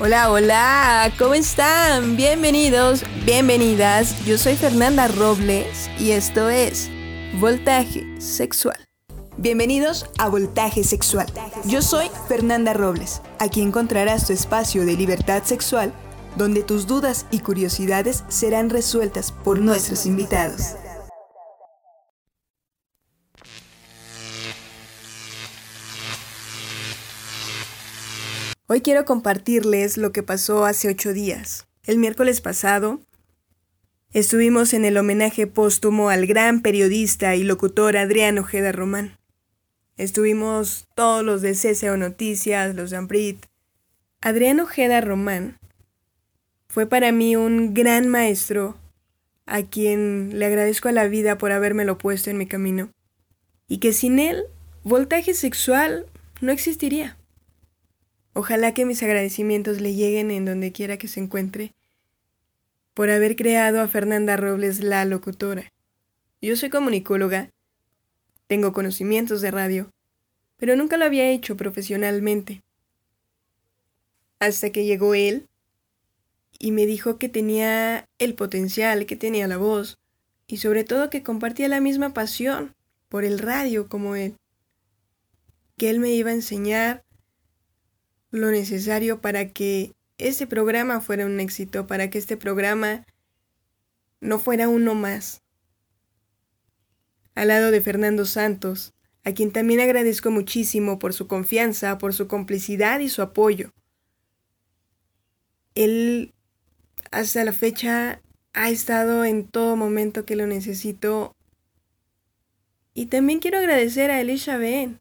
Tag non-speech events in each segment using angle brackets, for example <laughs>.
Hola, hola, ¿cómo están? Bienvenidos, bienvenidas. Yo soy Fernanda Robles y esto es Voltaje Sexual. Bienvenidos a Voltaje Sexual. Yo soy Fernanda Robles. Aquí encontrarás tu espacio de libertad sexual donde tus dudas y curiosidades serán resueltas por nuestros invitados. Hoy quiero compartirles lo que pasó hace ocho días. El miércoles pasado estuvimos en el homenaje póstumo al gran periodista y locutor Adrián Ojeda Román. Estuvimos todos los de CCO Noticias, los de Ambrit. Adrián Ojeda Román fue para mí un gran maestro a quien le agradezco a la vida por habérmelo puesto en mi camino y que sin él voltaje sexual no existiría. Ojalá que mis agradecimientos le lleguen en donde quiera que se encuentre por haber creado a Fernanda Robles la locutora. Yo soy comunicóloga, tengo conocimientos de radio, pero nunca lo había hecho profesionalmente. Hasta que llegó él y me dijo que tenía el potencial, que tenía la voz y sobre todo que compartía la misma pasión por el radio como él, que él me iba a enseñar lo necesario para que este programa fuera un éxito, para que este programa no fuera uno más. Al lado de Fernando Santos, a quien también agradezco muchísimo por su confianza, por su complicidad y su apoyo. Él hasta la fecha ha estado en todo momento que lo necesito. Y también quiero agradecer a Elisha Ben,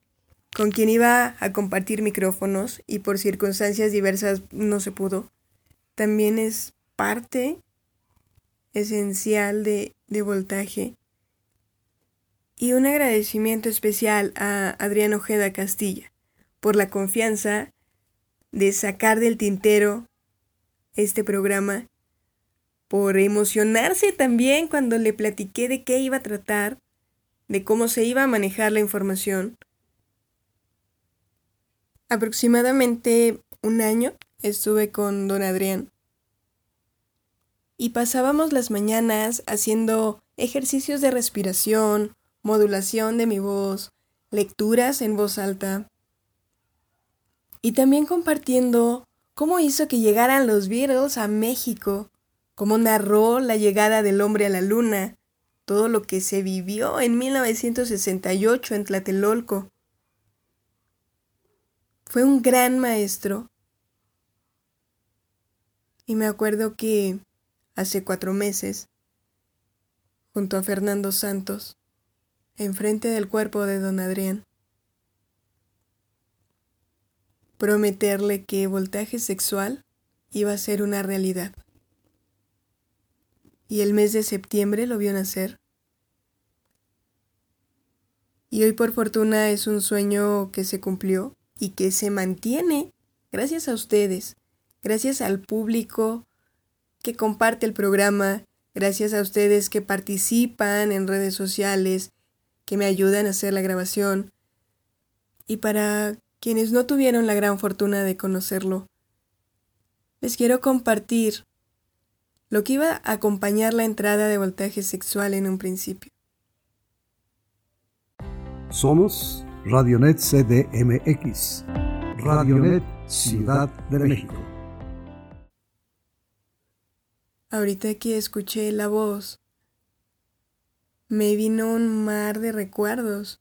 con quien iba a compartir micrófonos y por circunstancias diversas no se pudo, también es parte esencial de, de voltaje. Y un agradecimiento especial a Adrián Ojeda Castilla por la confianza de sacar del tintero este programa, por emocionarse también cuando le platiqué de qué iba a tratar, de cómo se iba a manejar la información, Aproximadamente un año estuve con don Adrián. Y pasábamos las mañanas haciendo ejercicios de respiración, modulación de mi voz, lecturas en voz alta. Y también compartiendo cómo hizo que llegaran los Beatles a México, cómo narró la llegada del hombre a la luna, todo lo que se vivió en 1968 en Tlatelolco fue un gran maestro. Y me acuerdo que hace cuatro meses, junto a Fernando Santos, enfrente del cuerpo de don Adrián, prometerle que voltaje sexual iba a ser una realidad. Y el mes de septiembre lo vio nacer. Y hoy por fortuna es un sueño que se cumplió y que se mantiene gracias a ustedes, gracias al público que comparte el programa, gracias a ustedes que participan en redes sociales, que me ayudan a hacer la grabación. Y para quienes no tuvieron la gran fortuna de conocerlo, les quiero compartir lo que iba a acompañar la entrada de voltaje sexual en un principio. Somos Radionet CDMX, Radionet Ciudad de México. Ahorita que escuché la voz, me vino un mar de recuerdos.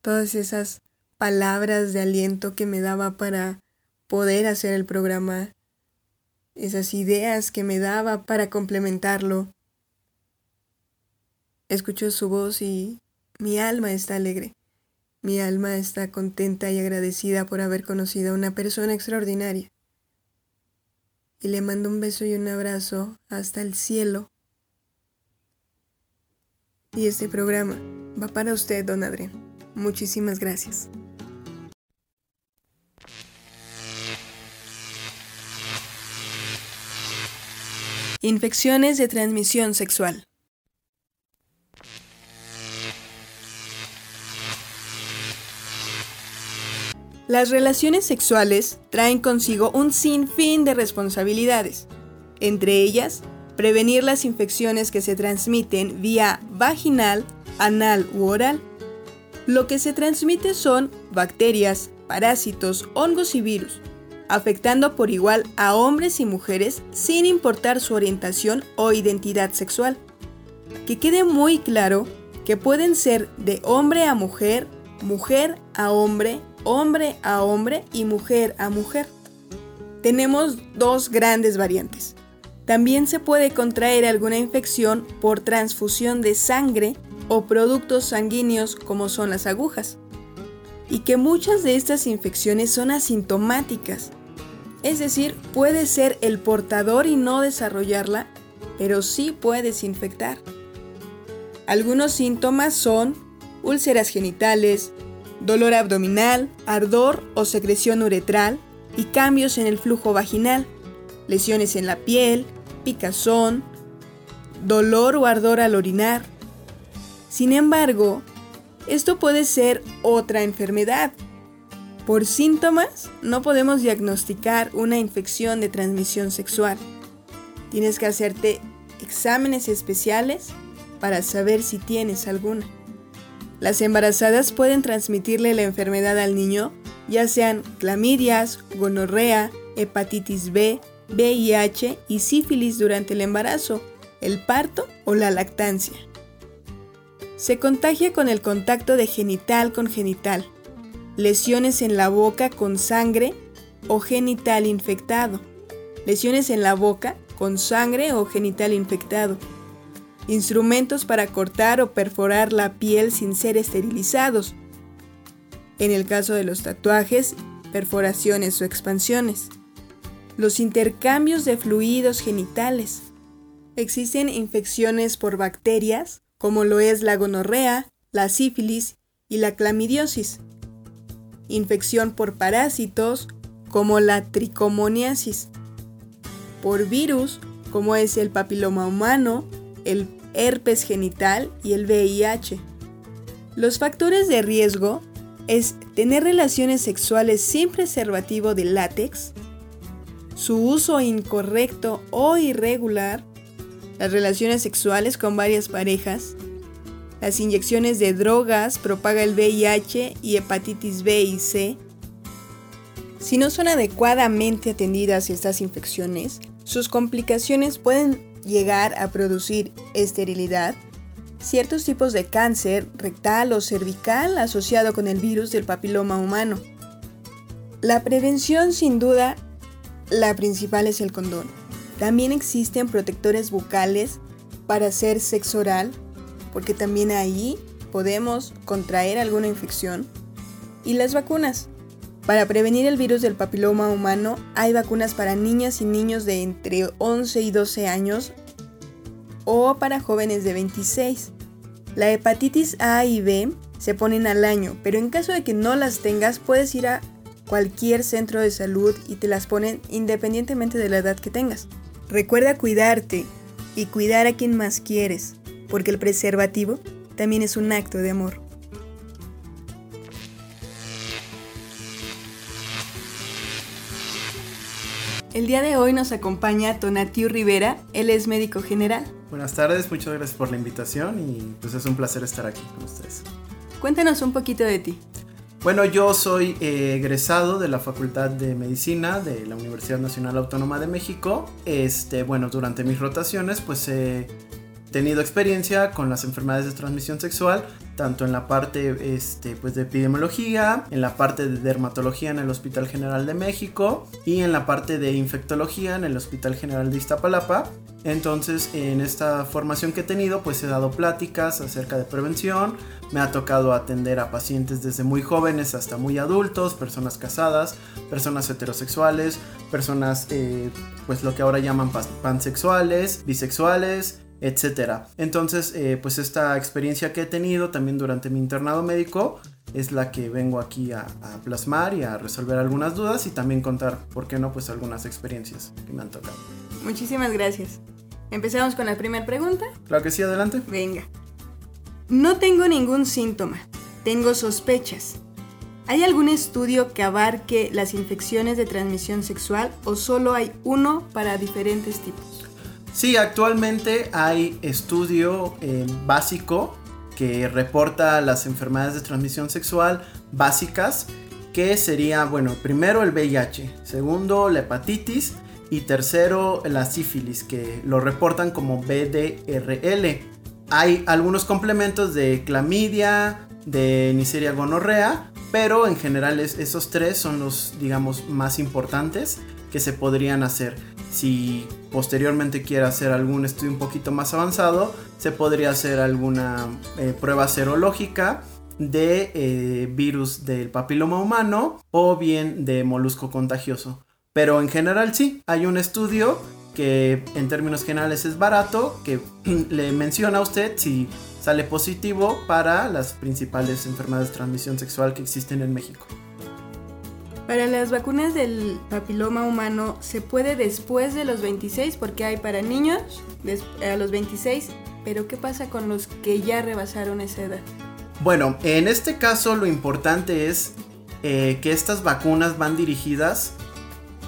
Todas esas palabras de aliento que me daba para poder hacer el programa, esas ideas que me daba para complementarlo. Escucho su voz y mi alma está alegre. Mi alma está contenta y agradecida por haber conocido a una persona extraordinaria. Y le mando un beso y un abrazo hasta el cielo. Y este programa va para usted, don Adrián. Muchísimas gracias. Infecciones de transmisión sexual. Las relaciones sexuales traen consigo un sinfín de responsabilidades, entre ellas prevenir las infecciones que se transmiten vía vaginal, anal u oral. Lo que se transmite son bacterias, parásitos, hongos y virus, afectando por igual a hombres y mujeres sin importar su orientación o identidad sexual. Que quede muy claro que pueden ser de hombre a mujer, mujer a hombre, hombre a hombre y mujer a mujer. Tenemos dos grandes variantes. También se puede contraer alguna infección por transfusión de sangre o productos sanguíneos como son las agujas. Y que muchas de estas infecciones son asintomáticas. Es decir, puede ser el portador y no desarrollarla, pero sí puedes infectar. Algunos síntomas son úlceras genitales, dolor abdominal, ardor o secreción uretral y cambios en el flujo vaginal, lesiones en la piel, picazón, dolor o ardor al orinar. Sin embargo, esto puede ser otra enfermedad. Por síntomas no podemos diagnosticar una infección de transmisión sexual. Tienes que hacerte exámenes especiales para saber si tienes alguna. Las embarazadas pueden transmitirle la enfermedad al niño, ya sean clamidias, gonorrea, hepatitis B, VIH y sífilis durante el embarazo, el parto o la lactancia. Se contagia con el contacto de genital con genital, lesiones en la boca con sangre o genital infectado, lesiones en la boca con sangre o genital infectado, instrumentos para cortar o perforar la piel sin ser esterilizados. En el caso de los tatuajes, perforaciones o expansiones. Los intercambios de fluidos genitales. Existen infecciones por bacterias, como lo es la gonorrea, la sífilis y la clamidiosis. Infección por parásitos, como la tricomoniasis. Por virus, como es el papiloma humano, el herpes genital y el VIH. Los factores de riesgo es tener relaciones sexuales sin preservativo de látex, su uso incorrecto o irregular, las relaciones sexuales con varias parejas, las inyecciones de drogas propaga el VIH y hepatitis B y C. Si no son adecuadamente atendidas estas infecciones, sus complicaciones pueden llegar a producir esterilidad, ciertos tipos de cáncer rectal o cervical asociado con el virus del papiloma humano. La prevención sin duda, la principal es el condón. También existen protectores bucales para hacer sexo oral, porque también ahí podemos contraer alguna infección. Y las vacunas. Para prevenir el virus del papiloma humano hay vacunas para niñas y niños de entre 11 y 12 años o para jóvenes de 26. La hepatitis A y B se ponen al año, pero en caso de que no las tengas puedes ir a cualquier centro de salud y te las ponen independientemente de la edad que tengas. Recuerda cuidarte y cuidar a quien más quieres, porque el preservativo también es un acto de amor. El día de hoy nos acompaña Tonatiu Rivera, él es médico general. Buenas tardes, muchas gracias por la invitación y pues es un placer estar aquí con ustedes. Cuéntanos un poquito de ti. Bueno, yo soy eh, egresado de la Facultad de Medicina de la Universidad Nacional Autónoma de México. Este, bueno, durante mis rotaciones pues he tenido experiencia con las enfermedades de transmisión sexual, tanto en la parte este, pues de epidemiología, en la parte de dermatología en el Hospital General de México y en la parte de infectología en el Hospital General de Iztapalapa. Entonces, en esta formación que he tenido, pues he dado pláticas acerca de prevención, me ha tocado atender a pacientes desde muy jóvenes hasta muy adultos, personas casadas, personas heterosexuales, personas, eh, pues lo que ahora llaman pansexuales, bisexuales, etcétera. Entonces, eh, pues esta experiencia que he tenido también durante mi internado médico es la que vengo aquí a, plasmar y a resolver algunas dudas y también contar, ¿por qué no? Pues algunas experiencias que me han tocado. Muchísimas gracias. Empezamos con la primera pregunta. Claro que sí, adelante. Venga. No tengo ningún síntoma. Tengo sospechas. ¿Hay algún estudio que abarque las infecciones de transmisión sexual o solo hay uno para diferentes tipos? Sí, actualmente hay estudio eh, básico que reporta las enfermedades de transmisión sexual básicas, que sería, bueno, primero el VIH, segundo la hepatitis y tercero la sífilis, que lo reportan como BDRL. Hay algunos complementos de clamidia, de Neisseria gonorrea, pero en general esos tres son los, digamos, más importantes que se podrían hacer. Si posteriormente quiere hacer algún estudio un poquito más avanzado, se podría hacer alguna eh, prueba serológica de eh, virus del papiloma humano o bien de molusco contagioso. Pero en general sí, hay un estudio que en términos generales es barato, que <clears throat> le menciona a usted si sale positivo para las principales enfermedades de transmisión sexual que existen en México. Para las vacunas del papiloma humano, ¿se puede después de los 26? Porque hay para niños a los 26, pero ¿qué pasa con los que ya rebasaron esa edad? Bueno, en este caso lo importante es eh, que estas vacunas van dirigidas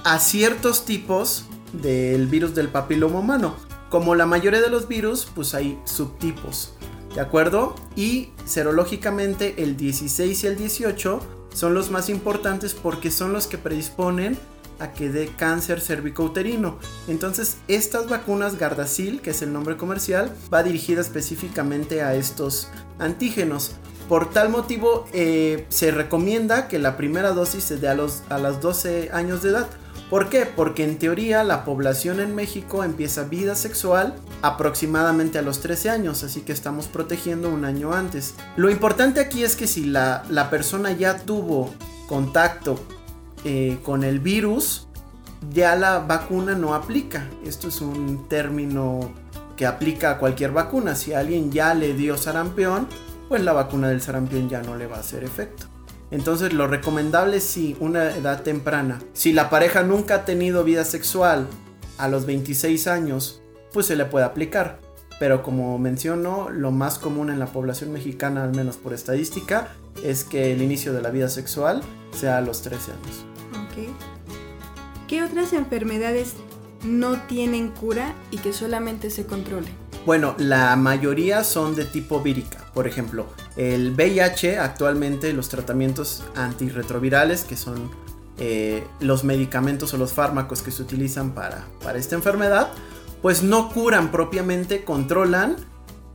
a ciertos tipos del virus del papiloma humano. Como la mayoría de los virus, pues hay subtipos, ¿de acuerdo? Y serológicamente el 16 y el 18 son los más importantes porque son los que predisponen a que dé cáncer cervicouterino. Entonces, estas vacunas Gardasil, que es el nombre comercial, va dirigida específicamente a estos antígenos. Por tal motivo, eh, se recomienda que la primera dosis se dé a, los, a las 12 años de edad. ¿Por qué? Porque en teoría la población en México empieza vida sexual aproximadamente a los 13 años, así que estamos protegiendo un año antes. Lo importante aquí es que si la, persona ya tuvo contacto eh, con el virus, ya la vacuna no aplica. Esto es un término que aplica a cualquier vacuna. Si alguien ya le dio sarampión, pues la vacuna del sarampión ya no le va a hacer efecto. Entonces lo recomendable es si una edad temprana. Si la pareja nunca ha tenido vida sexual a los 26 años, pues se le puede aplicar. Pero como menciono, lo más común en la población mexicana, al menos por estadística, es que el inicio de la vida sexual sea a los 13 años. ¿Qué otras enfermedades no tienen cura y que solamente se controlen? Bueno, la mayoría son de tipo vírica. Por ejemplo, el VIH actualmente los tratamientos antirretrovirales, que son eh, los medicamentos o los fármacos que se utilizan para, para esta enfermedad, pues no curan propiamente, controlan,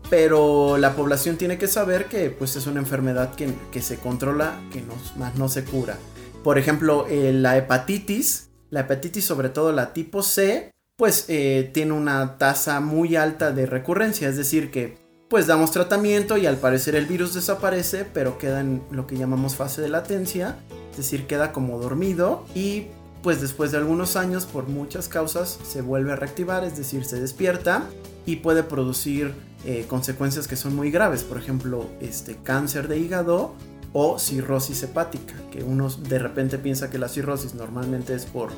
pero la población tiene que saber que pues es una enfermedad que, se controla, que no, más no se cura. Por ejemplo, eh, la hepatitis, la hepatitis sobre todo la tipo C, pues eh, tiene una tasa muy alta de recurrencia, es decir que pues damos tratamiento y al parecer el virus desaparece, pero queda en lo que llamamos fase de latencia, es decir, queda como dormido y pues después de algunos años por muchas causas se vuelve a reactivar, es decir, se despierta y puede producir eh, consecuencias que son muy graves, por ejemplo, este cáncer de hígado o cirrosis hepática, que uno de repente piensa que la cirrosis normalmente es por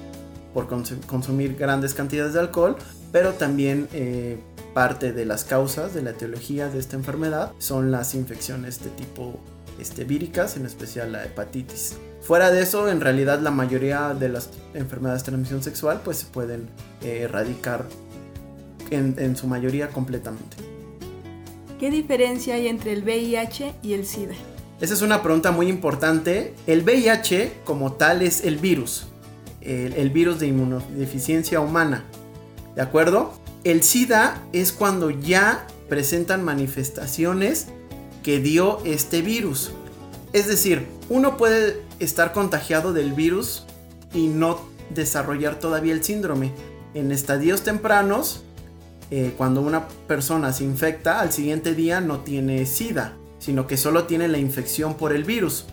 por consumir grandes cantidades de alcohol, pero también eh, parte de las causas de la etiología de esta enfermedad son las infecciones de tipo este, víricas, en especial la hepatitis. Fuera de eso, en realidad la mayoría de las enfermedades de transmisión sexual pues se pueden eh, erradicar en, en su mayoría completamente. ¿Qué diferencia hay entre el VIH y el SIDA? Esa es una pregunta muy importante. El VIH como tal es el virus, el, virus de inmunodeficiencia humana. ¿De acuerdo? El SIDA es cuando ya presentan manifestaciones que dio este virus. Es decir, uno puede estar contagiado del virus y no desarrollar todavía el síndrome. En estadios tempranos, eh, cuando una persona se infecta, al siguiente día no tiene SIDA, sino que solo tiene la infección por el virus.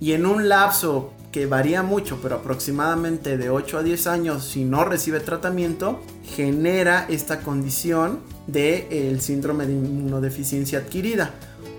Y en un lapso que varía mucho, pero aproximadamente de 8 a 10 años, si no recibe tratamiento, genera esta condición del el síndrome de inmunodeficiencia adquirida.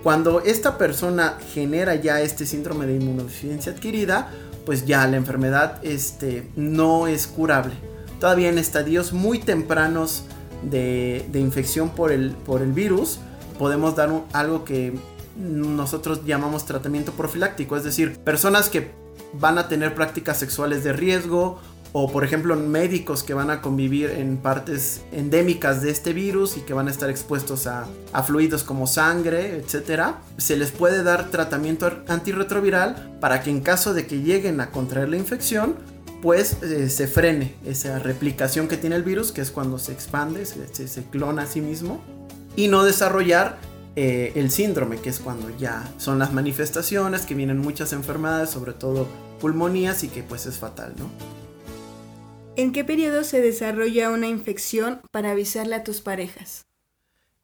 Cuando esta persona genera ya este síndrome de inmunodeficiencia adquirida, pues ya la enfermedad este, no es curable. Todavía en estadios muy tempranos de, infección por el, por el virus, podemos dar algo que nosotros llamamos tratamiento profiláctico, es decir, personas que van a tener prácticas sexuales de riesgo o por ejemplo médicos que van a convivir en partes endémicas de este virus y que van a estar expuestos a, fluidos como sangre, etc. Se les puede dar tratamiento antirretroviral para que en caso de que lleguen a contraer la infección, pues eh, se frene esa replicación que tiene el virus, que es cuando se expande, se, clona a sí mismo, y no desarrollar eh, el síndrome, que es cuando ya son las manifestaciones, que vienen muchas enfermedades, sobre todo pulmonías, y que pues es fatal, ¿no? ¿En qué periodo se desarrolla una infección para avisarle a tus parejas?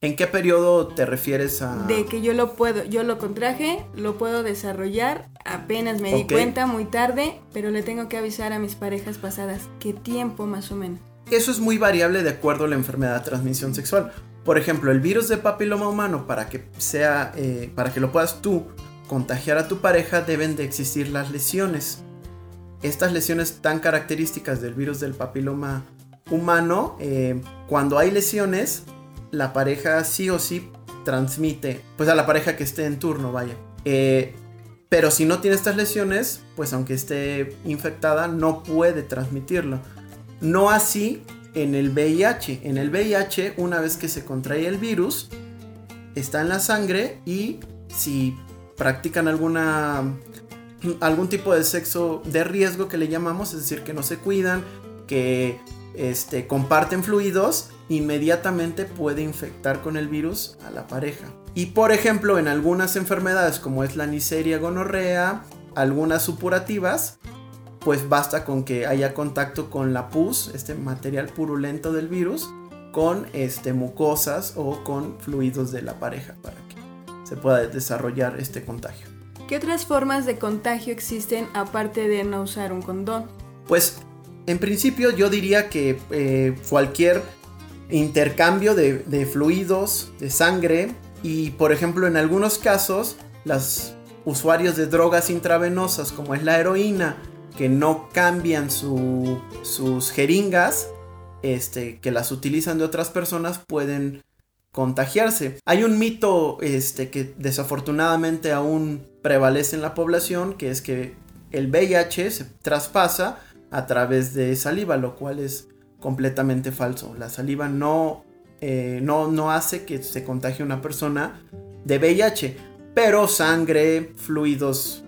¿En qué periodo te refieres a...? De que yo lo puedo, yo lo contraje, lo puedo desarrollar, apenas me di cuenta muy tarde, pero le tengo que avisar a mis parejas pasadas. ¿Qué tiempo más o menos? Eso es muy variable de acuerdo a la enfermedad de transmisión sexual. Por ejemplo, el virus de papiloma humano, para que sea, eh, para que lo puedas tú contagiar a tu pareja, deben de existir las lesiones estas lesiones tan características del virus del papiloma humano, eh, cuando hay lesiones, la pareja sí o sí transmite, pues a la pareja que esté en turno, vaya. Eh, pero si no tiene estas lesiones, pues aunque esté infectada, no puede transmitirlo. No así en el VIH. En el VIH, una vez que se contrae el virus, está en la sangre y si practican alguna algún tipo de sexo de riesgo que le llamamos, es decir, que no se cuidan, que este, comparten fluidos, inmediatamente puede infectar con el virus a la pareja. Y por ejemplo, en algunas enfermedades como es la Neisseria gonorrea, algunas supurativas, pues basta con que haya contacto con la pus, este material purulento del virus, con este, mucosas o con fluidos de la pareja para que se pueda desarrollar este contagio. ¿Qué otras formas de contagio existen aparte de no usar un condón? Pues en principio yo diría que eh, cualquier intercambio de, fluidos, de sangre y por ejemplo en algunos casos los usuarios de drogas intravenosas como es la heroína que no cambian sus jeringas, este, que las utilizan de otras personas pueden contagiarse. Hay un mito este, que desafortunadamente aún prevalece en la población, que es que el VIH se traspasa a través de saliva, lo cual es completamente falso. La saliva no, eh, no, no hace que se contagie una persona de VIH, pero sangre, fluidos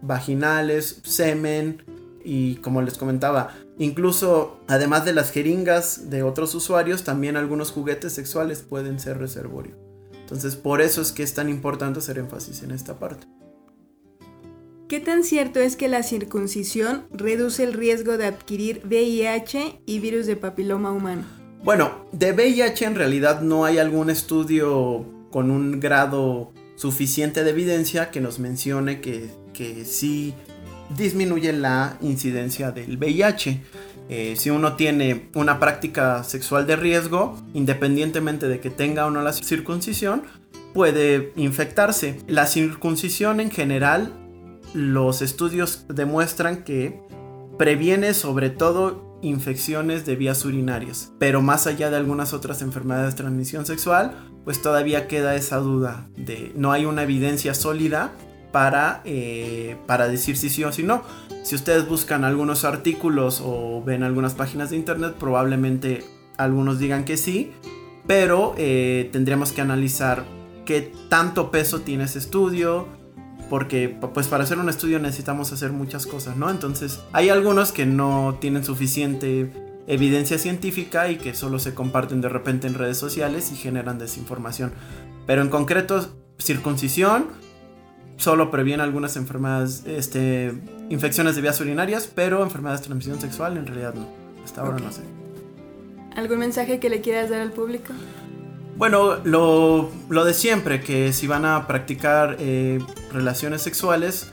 vaginales, semen y como les comentaba, incluso además de las jeringas de otros usuarios, también algunos juguetes sexuales pueden ser reservorio. Entonces por eso es que es tan importante hacer énfasis en esta parte. ¿Qué tan cierto es que la circuncisión reduce el riesgo de adquirir VIH y virus de papiloma humano? Bueno, de VIH en realidad no hay algún estudio con un grado suficiente de evidencia que nos mencione que, que sí disminuye la incidencia del VIH. Eh, si uno tiene una práctica sexual de riesgo, independientemente de que tenga o no la circuncisión, puede infectarse. La circuncisión en general los estudios demuestran que previene sobre todo infecciones de vías urinarias. Pero más allá de algunas otras enfermedades de transmisión sexual, pues todavía queda esa duda de no hay una evidencia sólida para, eh, para decir si sí o si no. Si ustedes buscan algunos artículos o ven algunas páginas de internet, probablemente algunos digan que sí, pero eh, tendríamos que analizar qué tanto peso tiene ese estudio, porque pues para hacer un estudio necesitamos hacer muchas cosas, ¿no? Entonces hay algunos que no tienen suficiente evidencia científica y que solo se comparten de repente en redes sociales y generan desinformación. Pero en concreto, circuncisión solo previene algunas enfermedades, este, infecciones de vías urinarias, pero enfermedades de transmisión sexual en realidad no. Hasta ahora no sé. ¿Algún mensaje que le quieras dar al público? Bueno, lo, de siempre, que si van a practicar eh, relaciones sexuales,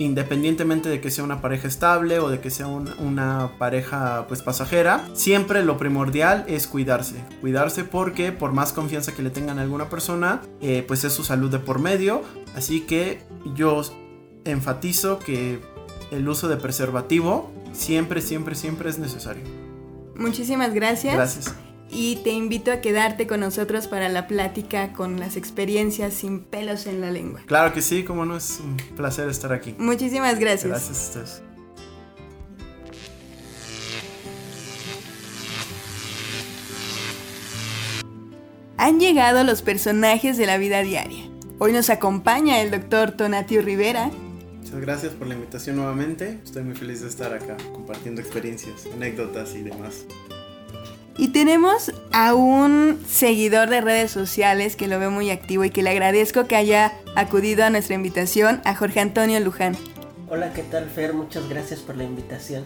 independientemente de que sea una pareja estable o de que sea una pareja pues pasajera, siempre lo primordial es cuidarse. Cuidarse porque por más confianza que le tengan a alguna persona, eh, pues es su salud de por medio. Así que yo enfatizo que el uso de preservativo siempre, siempre, siempre es necesario. Muchísimas gracias. Gracias. Y te invito a quedarte con nosotros para la plática con las experiencias sin pelos en la lengua. Claro que sí, como no es un placer estar aquí. Muchísimas gracias. Gracias a ustedes. Han llegado los personajes de la vida diaria. Hoy nos acompaña el doctor Tonatio Rivera. Muchas gracias por la invitación nuevamente. Estoy muy feliz de estar acá compartiendo experiencias, anécdotas y demás. Y tenemos a un seguidor de redes sociales que lo veo muy activo y que le agradezco que haya acudido a nuestra invitación, a Jorge Antonio Luján. Hola, ¿qué tal Fer? Muchas gracias por la invitación.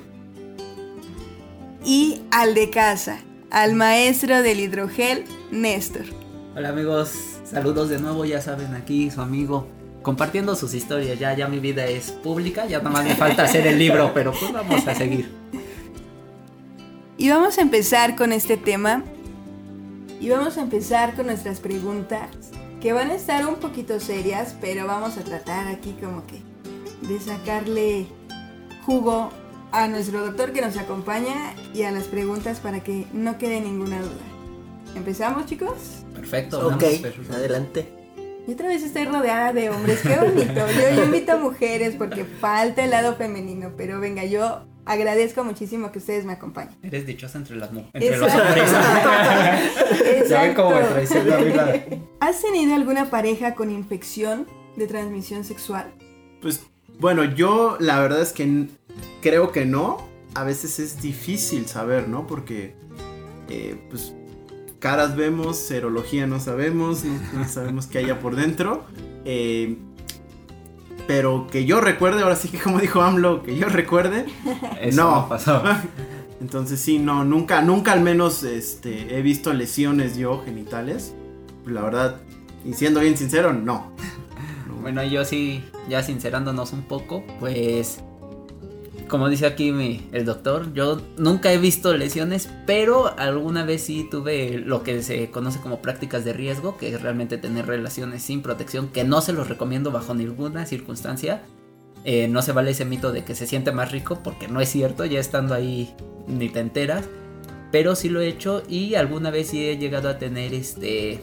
Y al de casa, al maestro del hidrogel, Néstor. Hola amigos, saludos de nuevo, ya saben, aquí su amigo compartiendo sus historias. Ya, ya mi vida es pública, ya nada más me falta hacer el libro, pero pues vamos a seguir. <laughs> Y vamos a empezar con este tema. Y vamos a empezar con nuestras preguntas, que van a estar un poquito serias, pero vamos a tratar aquí como que de sacarle jugo a nuestro doctor que nos acompaña y a las preguntas para que no quede ninguna duda. ¿Empezamos, chicos? Perfecto. Ok, vamos, adelante. Y otra vez estoy rodeada de hombres, qué bonito. Yo, yo invito a mujeres porque falta el lado femenino, pero venga, yo agradezco muchísimo que ustedes me acompañen. Eres dichosa entre, las, entre los Exacto. hombres. <laughs> ya ven cómo me traiciona la- ¿Has tenido alguna pareja con infección de transmisión sexual? Pues bueno, yo la verdad es que creo que no. A veces es difícil saber, ¿no? Porque, eh, pues, caras vemos, serología no sabemos, no, no sabemos qué haya por dentro. Eh, pero que yo recuerde, ahora sí que como dijo AMLO, que yo recuerde, <laughs> Eso No. no pasó. <laughs> Entonces sí, no, nunca, nunca al menos este, he visto lesiones yo genitales. La verdad, y siendo bien sincero, no. No. <laughs> Bueno, yo sí, ya sincerándonos un poco, pues como dice aquí el doctor, yo nunca he visto lesiones, pero alguna vez sí tuve lo que se conoce como prácticas de riesgo, que es realmente tener relaciones sin protección, que no se los recomiendo bajo ninguna circunstancia. Eh, no se vale ese mito de que se siente más rico, porque no es cierto, ya estando ahí ni te enteras. Pero sí lo he hecho y alguna vez sí he llegado a tener este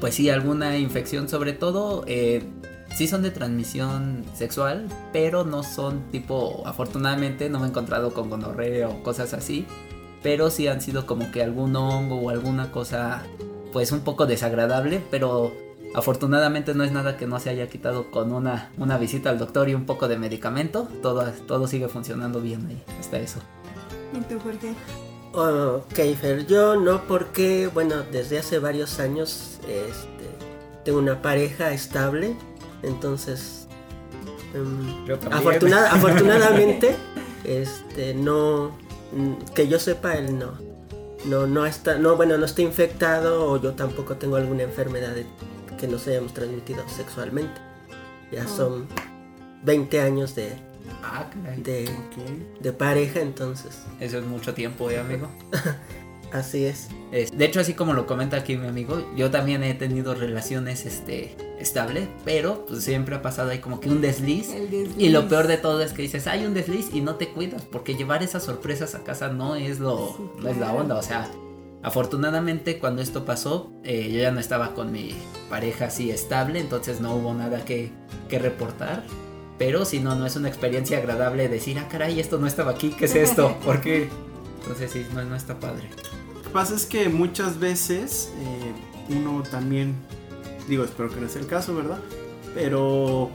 pues sí, alguna infección, sobre todo, eh, sí son de transmisión sexual, pero no son tipo, afortunadamente no me he encontrado con gonorrea o cosas así, pero sí han sido como que algún hongo o alguna cosa, pues un poco desagradable, pero afortunadamente no es nada que no se haya quitado con una, una visita al doctor y un poco de medicamento, todo, todo sigue funcionando bien ahí, hasta eso. ¿Y tú, Jorge? Ok, Fer, yo no porque, bueno, desde hace varios años este, tengo una pareja estable, entonces, afortuna- <laughs> afortunadamente, este, no, que yo sepa, él no, no, no está, no, bueno, no está infectado o yo tampoco tengo alguna enfermedad de- que nos hayamos transmitido sexualmente. Ya Oh. son 20 años de, Ah, de pareja, entonces, Eso es mucho tiempo, ¿eh, amigo? <laughs> así es. Es- De hecho, así como lo comenta aquí mi amigo, yo también he tenido relaciones este, estables, pero pues siempre ha pasado ahí como que un desliz. Desliz. Y lo peor de todo es que dices, hay un desliz y no te cuidas, porque llevar esas sorpresas a casa no es lo, Sí, no es la onda. O sea, afortunadamente cuando esto pasó, eh, yo ya no estaba con mi pareja así estable, entonces no hubo nada que, que reportar. Pero si no, no es una experiencia agradable decir, ah, caray, esto no estaba aquí, ¿qué es esto? <laughs> ¿Por qué? Entonces sí, no, no está padre. Lo que pasa es que muchas veces eh, uno también, digo, espero que no sea el caso, ¿verdad? Pero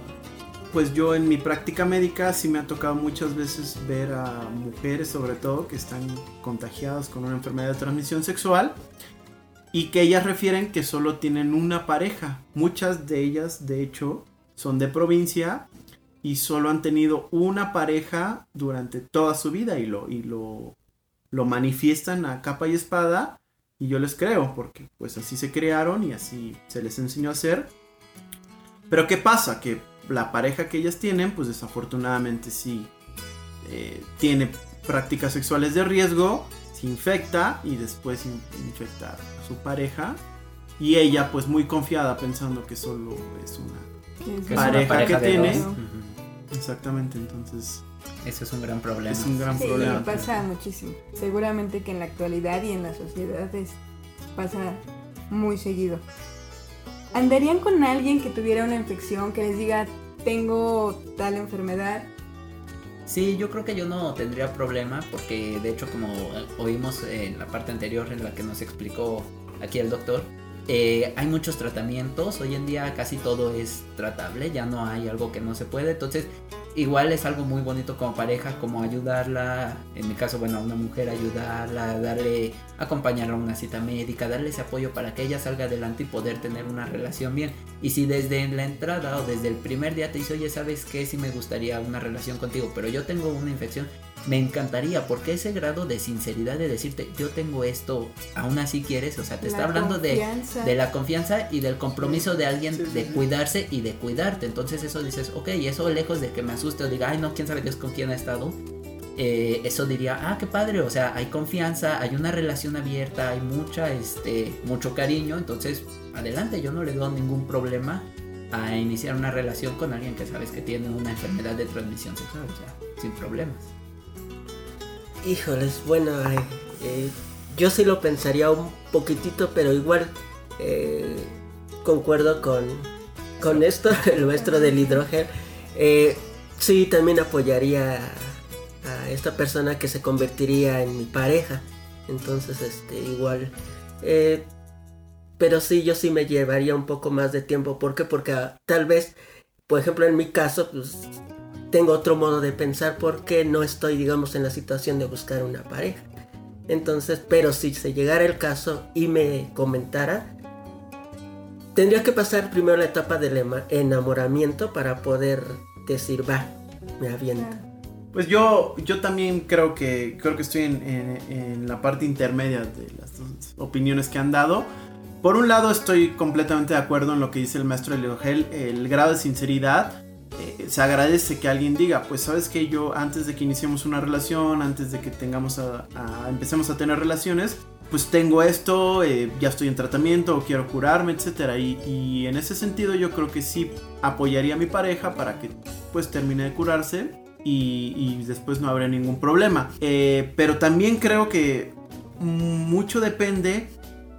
pues yo en mi práctica médica sí me ha tocado muchas veces ver a mujeres sobre todo que están contagiadas con una enfermedad de transmisión sexual y que ellas refieren que solo tienen una pareja. Muchas de ellas, de hecho, son de provincia y solo han tenido una pareja durante toda su vida y lo, y lo, lo manifiestan a capa y espada y yo les creo porque pues así se crearon y así se les enseñó a hacer. Pero ¿qué pasa? Que la pareja que ellas tienen pues desafortunadamente sí eh, tiene prácticas sexuales de riesgo, se infecta y después in- infecta a su pareja y ella pues muy confiada pensando que solo es una Sí, Que es Pareja una pareja que tiene. dos. Exactamente, entonces Eso es un gran problema. Es un gran Sí, problema. pasa muchísimo. Seguramente que en la actualidad y en la sociedad es- pasa muy seguido. ¿Andarían con alguien que tuviera una infección, que les diga, tengo tal enfermedad? Sí, yo creo que yo no tendría problema porque de hecho como oímos en la parte anterior en la que nos explicó aquí el doctor, eh, hay muchos tratamientos, hoy en día casi todo es tratable, ya no hay algo que no se puede, entonces igual es algo muy bonito como pareja, como ayudarla, en mi caso, bueno, a una mujer ayudarla, darle, acompañarla a una cita médica, darle ese apoyo para que ella salga adelante y poder tener una relación bien. Y si desde la entrada o desde el primer día te dice, oye, ¿sabes qué? Si me gustaría una relación contigo, pero yo tengo una infección, me encantaría, porque ese grado de sinceridad de decirte, yo tengo esto, aún así quieres, o sea, te La está hablando de, de la confianza y del compromiso de alguien Sí, sí, de sí. cuidarse y de cuidarte. Entonces eso dices, ok, eso lejos de que me asuste o diga, ay no, quién sabe Dios con quién ha estado. eh, eso diría, ah, qué padre, o sea, hay confianza, hay una relación abierta, hay mucha, este, mucho cariño, entonces, adelante, yo no le veo ningún problema a iniciar una relación con alguien que sabes que tiene una enfermedad de transmisión sexual, o sea, sin problemas. Híjoles, bueno, eh, yo sí lo pensaría un poquitito, pero igual eh, concuerdo con, con esto, <laughs> el maestro del hidrogel. Eh, sí, también apoyaría a, esta persona que se convertiría en mi pareja. Entonces, este, igual. pero sí, yo sí me llevaría un poco más de tiempo. ¿Por qué? Porque ah, tal vez, por ejemplo, en mi caso, pues tengo otro modo de pensar porque no estoy, digamos, en la situación de buscar una pareja. Entonces, pero si se llegara el caso y me comentara, tendría que pasar primero la etapa del enamoramiento para poder decir, va, me aviento. Pues yo, yo también creo que creo que estoy en, en- en la parte intermedia de las dos opiniones que han dado. Por un lado estoy completamente de acuerdo en lo que dice el maestro Eliogel, el grado de sinceridad. Eh, se agradece que alguien diga, pues sabes que yo antes de que iniciemos una relación, antes de que tengamos a, a- empecemos a tener relaciones, pues tengo esto, eh, ya estoy en tratamiento quiero curarme, etcétera. Y, en ese sentido yo creo que sí apoyaría a mi pareja para que pues termine de curarse y, después no habría ningún problema. Eh, pero también creo que mucho depende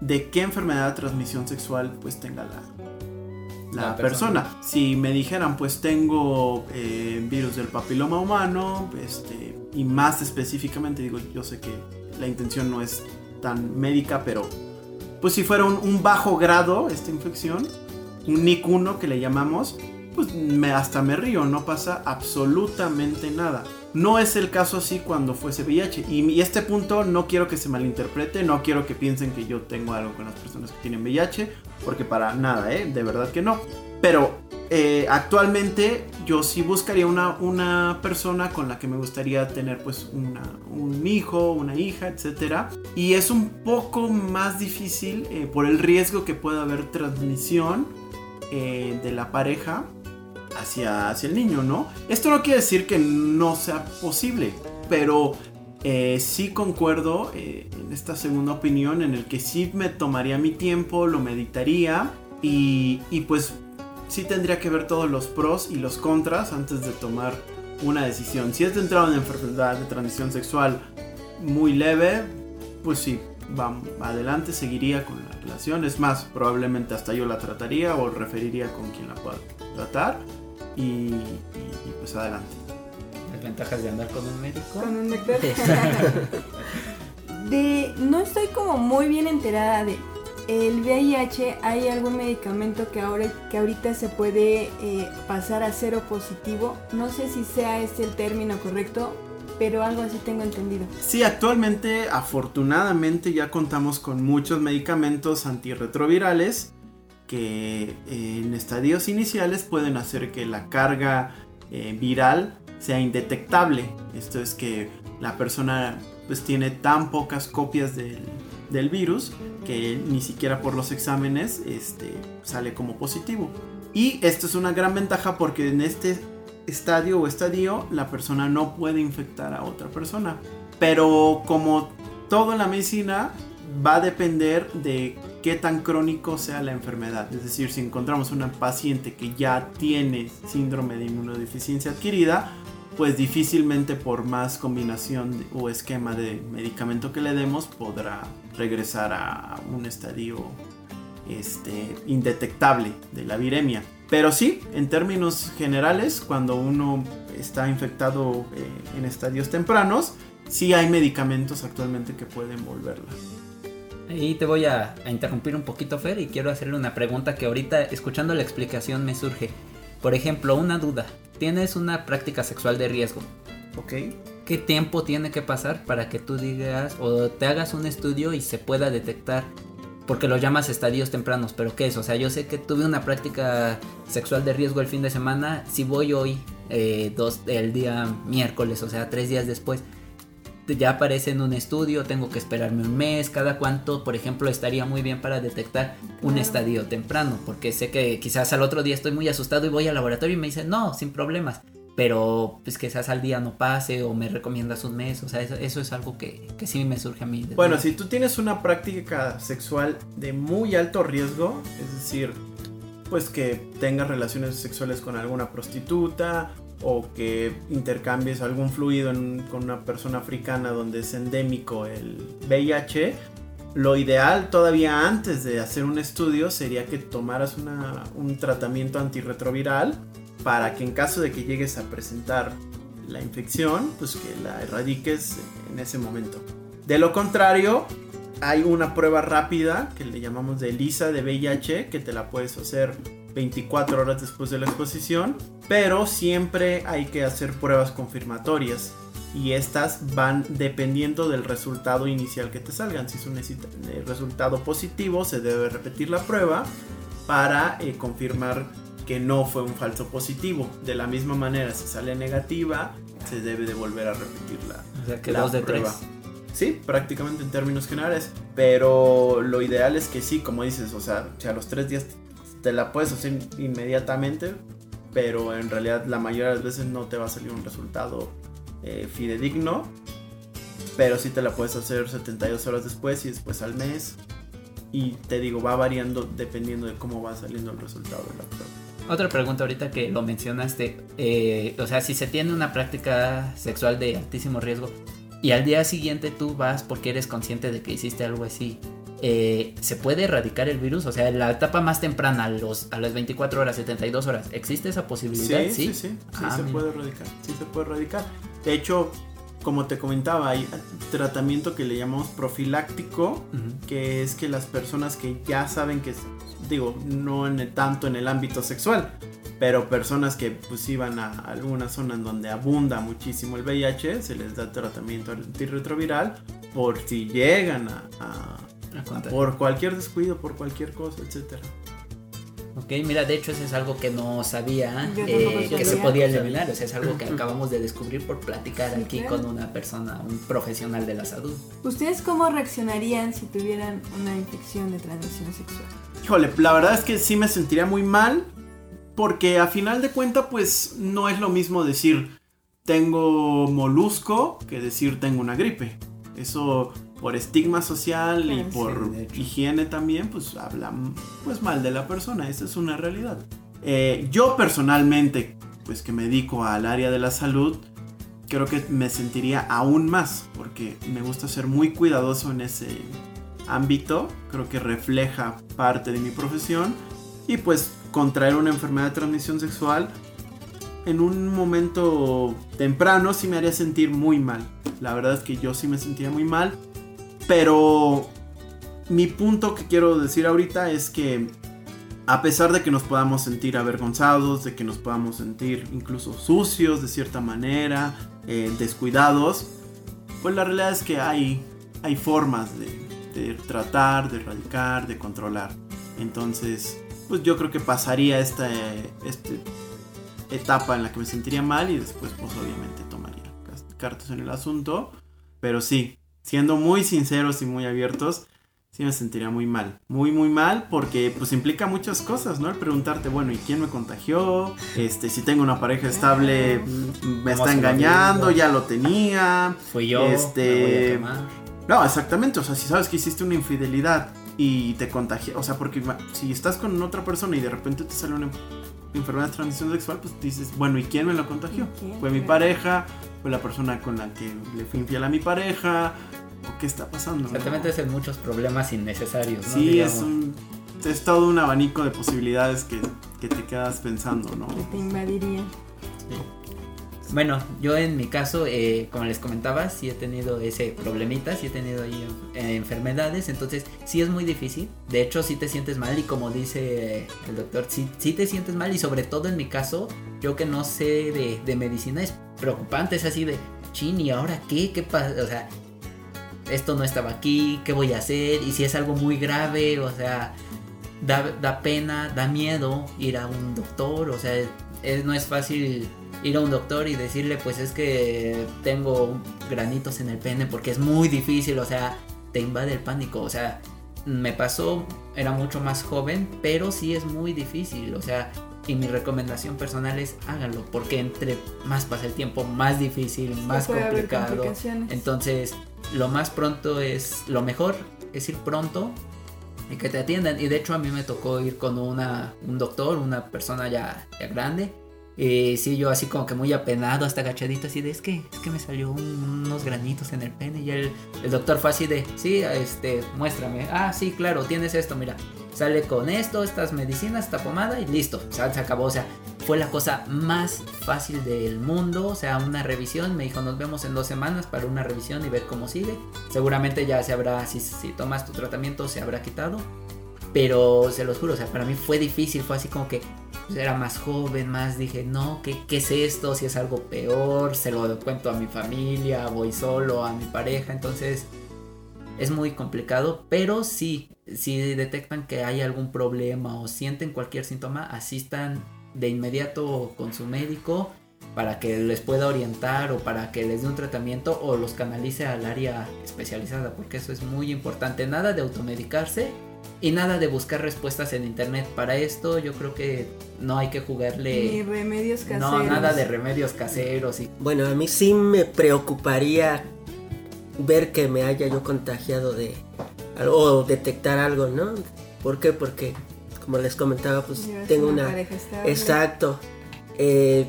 de qué enfermedad de transmisión sexual pues tenga la, la, persona. Si me dijeran pues tengo eh, virus del papiloma humano, este, y más específicamente digo, yo sé que la intención no es tan médica, pero pues si fuera un, un bajo grado esta infección, un NIC 1 que le llamamos, pues me, hasta me río, no pasa absolutamente nada. No es el caso así cuando fuese VIH. Y, este punto no quiero que se malinterprete, no quiero que piensen que yo tengo algo con las personas que tienen VIH, porque para nada, ¿eh? De verdad que no. Pero eh, actualmente yo sí buscaría una, una persona con la que me gustaría tener pues una, un hijo, una hija, etc. Y es un poco más difícil eh, por el riesgo que puede haber transmisión eh, de la pareja hacia, hacia el niño, ¿no? Esto no quiere decir que no sea posible, pero eh, sí concuerdo eh, en esta segunda opinión en el que sí me tomaría mi tiempo, lo meditaría y, y pues sí tendría que ver todos los pros y los contras antes de tomar una decisión. Si es de entrada una enfermedad de transmisión sexual muy leve, pues sí, vamos adelante, seguiría con la relación. Es más, probablemente hasta yo la trataría o referiría con quien la pueda tratar. Y, y- y, pues adelante. Las ventajas de andar con un médico. Con un doctor. <laughs> de, no estoy como muy bien enterada de el VIH. ¿Hay algún medicamento que ahora que ahorita se puede eh, pasar a cero positivo? No sé si sea este el término correcto, pero algo así tengo entendido. Sí, actualmente afortunadamente ya contamos con muchos medicamentos antirretrovirales eh, en estadios iniciales pueden hacer que la carga eh, viral sea indetectable. Esto es que la persona pues tiene tan pocas copias del, del virus que ni siquiera por los exámenes este, sale como positivo. Y esto es una gran ventaja porque en este estadio o estadio la persona no puede infectar a otra persona. Pero como todo en la medicina va a depender de qué tan crónico sea la enfermedad. Es decir, si encontramos una paciente que ya tiene síndrome de inmunodeficiencia adquirida, pues difícilmente por más combinación o esquema de medicamento que le demos podrá regresar a un estadio este, indetectable de la viremia. Pero sí, en términos generales, cuando uno está infectado eh, en estadios tempranos, sí hay medicamentos actualmente que pueden volverla. Y te voy a, a, interrumpir un poquito, Fer, y quiero hacerle una pregunta que ahorita, escuchando la explicación, me surge. Por ejemplo, una duda. Tienes una práctica sexual de riesgo. Ok. ¿Qué tiempo tiene que pasar para que tú digas o te hagas un estudio y se pueda detectar? Porque lo llamas estadios tempranos, pero ¿qué es? O sea, yo sé que tuve una práctica sexual de riesgo el fin de semana. Si voy hoy, eh, dos, el día miércoles, o sea, tres días después, ya aparece en un estudio, tengo que esperarme un mes, cada cuánto, por ejemplo, estaría muy bien para detectar un estadio temprano, porque sé que quizás al otro día estoy muy asustado y voy al laboratorio y me dicen, no, sin problemas, pero pues quizás al día no pase o me recomiendas un mes, o sea, eso, es algo que, que, sí me surge a mí. Bueno, si tú tienes una práctica sexual de muy alto riesgo, es decir, pues que tengas relaciones sexuales con alguna prostituta o que intercambies algún fluido con una persona africana donde es endémico el VIH, lo ideal todavía antes de hacer un estudio sería que tomaras un tratamiento antirretroviral para que en caso de que llegues a presentar la infección, pues que la erradiques en ese momento. De lo contrario, hay una prueba rápida que le llamamos de ELISA de VIH que te la puedes hacer 24 horas después de la exposición, pero siempre hay que hacer pruebas confirmatorias y estas van dependiendo del resultado inicial que te salgan. Si es un resultado positivo, se debe repetir la prueba para eh, confirmar que no fue un falso positivo. De la misma manera, si sale negativa, se debe de volver a repetir la, o sea, que dos de prueba. Sí, prácticamente en términos generales. Pero lo ideal es que sí, como dices, o sea, si a los tres días te la puedes hacer inmediatamente, pero en realidad la mayoría de las veces no te va a salir un resultado eh, fidedigno. Pero sí te la puedes hacer 72 horas después y después al mes. Y te digo, va variando dependiendo de cómo va saliendo el resultado de la prueba. Otra pregunta ahorita que lo mencionaste, eh, o sea, si se tiene una práctica sexual de altísimo riesgo y al día siguiente tú vas porque eres consciente de que hiciste algo así, eh, ¿se puede erradicar el virus? O sea, en la etapa más temprana, a, los, a las 24 horas, 72 horas, ¿existe esa posibilidad? Sí, sí, sí, sí, ah, se puede erradicar, sí se puede erradicar. De hecho, como te comentaba, hay tratamiento que le llamamos profiláctico, que es que las personas que ya saben que, digo, no en tanto en el ámbito sexual, pero personas que pues iban a alguna zona en donde abunda muchísimo el VIH, se les da tratamiento antirretroviral por si llegan a por cualquier descuido, por cualquier cosa, etcétera. Ok, mira, de hecho eso es algo que no sabía eh, que se podía eliminar, o sea, es algo que acabamos de descubrir por platicar aquí con una persona, un profesional de la salud. ¿Ustedes cómo reaccionarían si tuvieran una infección de transmisión sexual? Híjole, la verdad es que sí me sentiría muy mal, porque a final de cuentas, pues no es lo mismo decir tengo molusco que decir tengo una gripe. Eso por estigma social y por higiene también, pues hablan pues mal de la persona, esa es una realidad. Eh, yo personalmente, pues que me dedico al área de la salud, creo que me sentiría aún más, porque me gusta ser muy cuidadoso en ese ámbito, creo que refleja parte de mi profesión, y pues contraer una enfermedad de transmisión sexual en un momento temprano sí me haría sentir muy mal. La verdad es que yo sí me sentía muy mal. Pero mi punto que quiero decir ahorita es que a pesar de que nos podamos sentir avergonzados, de que nos podamos sentir incluso sucios de cierta manera, eh, descuidados, pues la realidad es que hay, hay formas de, tratar, de erradicar, de controlar. Entonces, pues yo creo que pasaría esta, esta etapa en la que me sentiría mal y después pues obviamente tomaría cartas en el asunto. Pero sí, siendo muy sinceros y muy abiertos, sí me sentiría muy mal. Muy, muy mal porque pues implica muchas cosas, ¿no? El preguntarte, bueno, ¿y quién me contagió? Este, si tengo una pareja estable, me está engañando, ya lo tenía. Fui yo. Este... no, exactamente, o sea, si sabes que hiciste una infidelidad y te contagió, o sea, porque si estás con otra persona y de repente te sale una enfermedad de transmisión sexual, pues dices, bueno, ¿y quién me lo contagió? ¿Quién? ¿Fue mi pareja? ¿Fue la persona con la que le fui infiel a mi pareja? ¿O qué está pasando? O sea, te metes en muchos problemas innecesarios, ¿no? Sí, Digamos. es un... Es todo un abanico de posibilidades que, que te quedas pensando, ¿no? Que te invadiría. Bueno, yo en mi caso, eh, como les comentaba, sí he tenido ese problemita, sí he tenido ahí eh, enfermedades, entonces sí es muy difícil. De hecho, sí te sientes mal y como dice el doctor, sí, sí te sientes mal y sobre todo en mi caso, yo que no sé de, de medicina es preocupante, es así de, chin, ¿y ahora qué? ¿Qué pasa? O sea, esto no estaba aquí, ¿qué voy a hacer? Y si es algo muy grave, o sea, da, da pena, da miedo ir a un doctor, o sea, es- no es fácil ir a un doctor y decirle pues es que tengo granitos en el pene porque es muy difícil, o sea, te invade el pánico, o sea, me pasó, era mucho más joven, pero sí es muy difícil, o sea, y mi recomendación personal es háganlo, porque entre más pasa el tiempo, más difícil, más complicado. Entonces, lo más pronto es, lo mejor es ir pronto y que te atiendan. Y de hecho a mí me tocó ir con una, un doctor, una persona ya, ya grande. Y sí, yo así como que muy apenado, hasta agachadito, así de, es que, es que me salió un- unos granitos en el pene. Y el, el doctor fue así de, sí, este, muéstrame. Ah, sí, claro, tienes esto, mira. Sale con esto, estas medicinas, esta pomada y listo. O sea, se acabó. O sea, fue la cosa más fácil del mundo. O sea, una revisión. Me dijo, nos vemos en dos semanas para una revisión y ver cómo sigue. Seguramente ya se habrá, si, si tomas tu tratamiento, se habrá quitado. Pero se los juro, o sea, para mí fue difícil. Fue así como que pues, era más joven, más dije, no, ¿qué, ¿qué es esto? Si es algo peor, se lo cuento a mi familia, voy solo, a mi pareja. Entonces, es muy complicado, pero sí, si detectan que hay algún problema o sienten cualquier síntoma, asistan de inmediato con su médico para que les pueda orientar o para que les dé un tratamiento o los canalice al área especializada, porque eso es muy importante. Nada de automedicarse y nada de buscar respuestas en internet. Para esto yo creo que no hay que Ni jugarle... remedios caseros. No, nada de remedios caseros y Bueno, a mí sí me preocuparía ver que me haya yo contagiado de o detectar algo, ¿no? ¿Por qué? Porque, como les comentaba, pues tengo una... pareja estable. Exacto. Eh,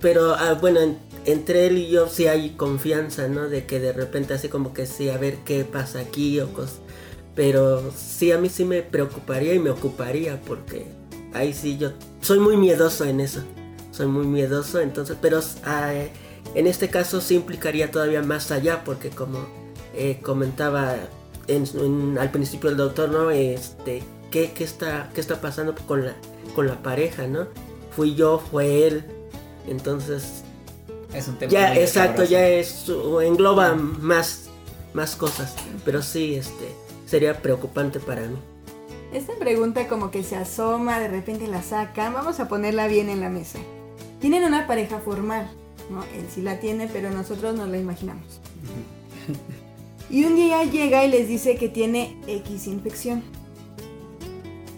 pero ah, bueno, en- entre él y yo sí hay confianza, ¿no? De que de repente así como que sí, a ver qué pasa aquí o cosas. Pero sí, a mí sí me preocuparía y me ocuparía porque ahí sí yo soy muy miedoso en eso. Soy muy miedoso, entonces, pero ah, en este caso sí implicaría todavía más allá porque como eh, comentaba en- en- al principio el doctor, ¿no? Este, ¿qué, qué está, ¿qué está pasando con la, con la pareja, ¿no? Fui yo, fue él. Entonces, es un tema... ya, exacto, ya es, engloba más, más cosas. Pero sí, este, sería preocupante para mí. Esta pregunta como que se asoma, de repente la sacan. Vamos a ponerla bien en la mesa. Tienen una pareja formal, ¿no? Él sí la tiene, pero nosotros nos la imaginamos. <laughs> Y un día llega y les dice que tiene X infección.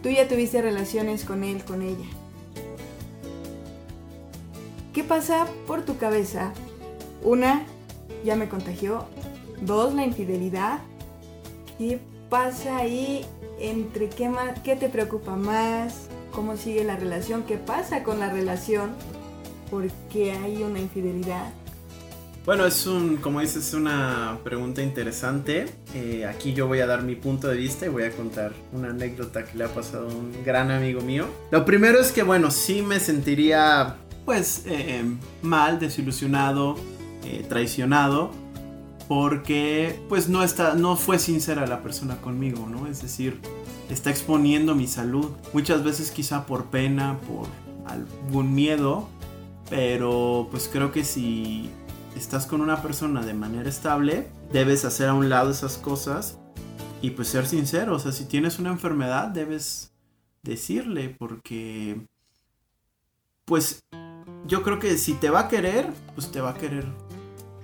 Tú ya tuviste relaciones con él, con ella. ¿Qué pasa por tu cabeza? Una, ya me contagió. Dos, la infidelidad. ¿Qué pasa ahí? ¿Entre qué, más, qué te preocupa más? ¿Cómo sigue la relación? ¿Qué pasa con la relación? ¿Por qué hay una infidelidad? Bueno, es un, como dices, es una pregunta interesante. Eh, aquí yo voy a dar mi punto de vista y voy a contar una anécdota que le ha pasado a un gran amigo mío. Lo primero es que, bueno, sí me sentiría, pues, eh, mal, desilusionado, eh, traicionado, porque, pues, no está, no fue sincera la persona conmigo, ¿no? Es decir, está exponiendo mi salud. Muchas veces quizá por pena, por algún miedo, pero pues creo que si estás con una persona de manera estable, debes hacer a un lado esas cosas y pues ser sincero. O sea, si tienes una enfermedad, debes decirle porque pues yo creo que si te va a querer, pues te va a querer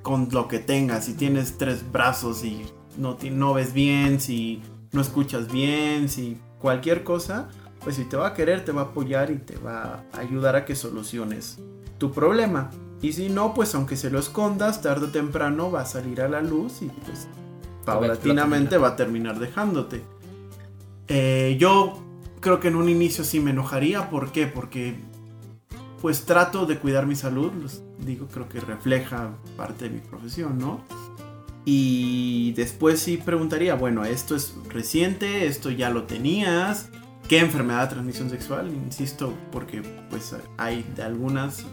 con lo que tengas. Si tienes tres brazos y no, no ves bien, si no escuchas bien, si cualquier cosa, pues si te va a querer, te va a apoyar y te va a ayudar a que soluciones tu problema. Y si no, pues aunque se lo escondas, tarde o temprano va a salir a la luz y pues paulatinamente va a terminar dejándote. Eh, yo creo que en un inicio sí me enojaría. ¿Por qué? Porque pues trato de cuidar mi salud. Los digo, creo que refleja parte de mi profesión, ¿no? Y después sí preguntaría, bueno, esto es reciente, esto ya lo tenías. ¿Qué enfermedad de transmisión sexual? Insisto, porque pues hay de algunas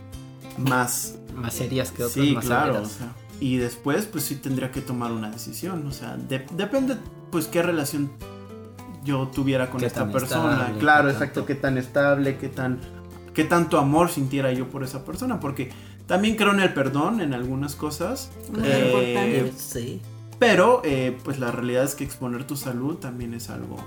más... Más serias que otras. Sí, más claro. severas. o sea, y después pues sí tendría que tomar una decisión. O sea, de- depende pues qué relación yo tuviera con esta persona. estable, claro, exacto, tanto. qué tan estable, qué tan... Qué tanto amor sintiera yo por esa persona. Porque también creo en el perdón en algunas cosas. Muy Eh, importante. Sí. Pero, eh, pues la realidad es que exponer tu salud también es algo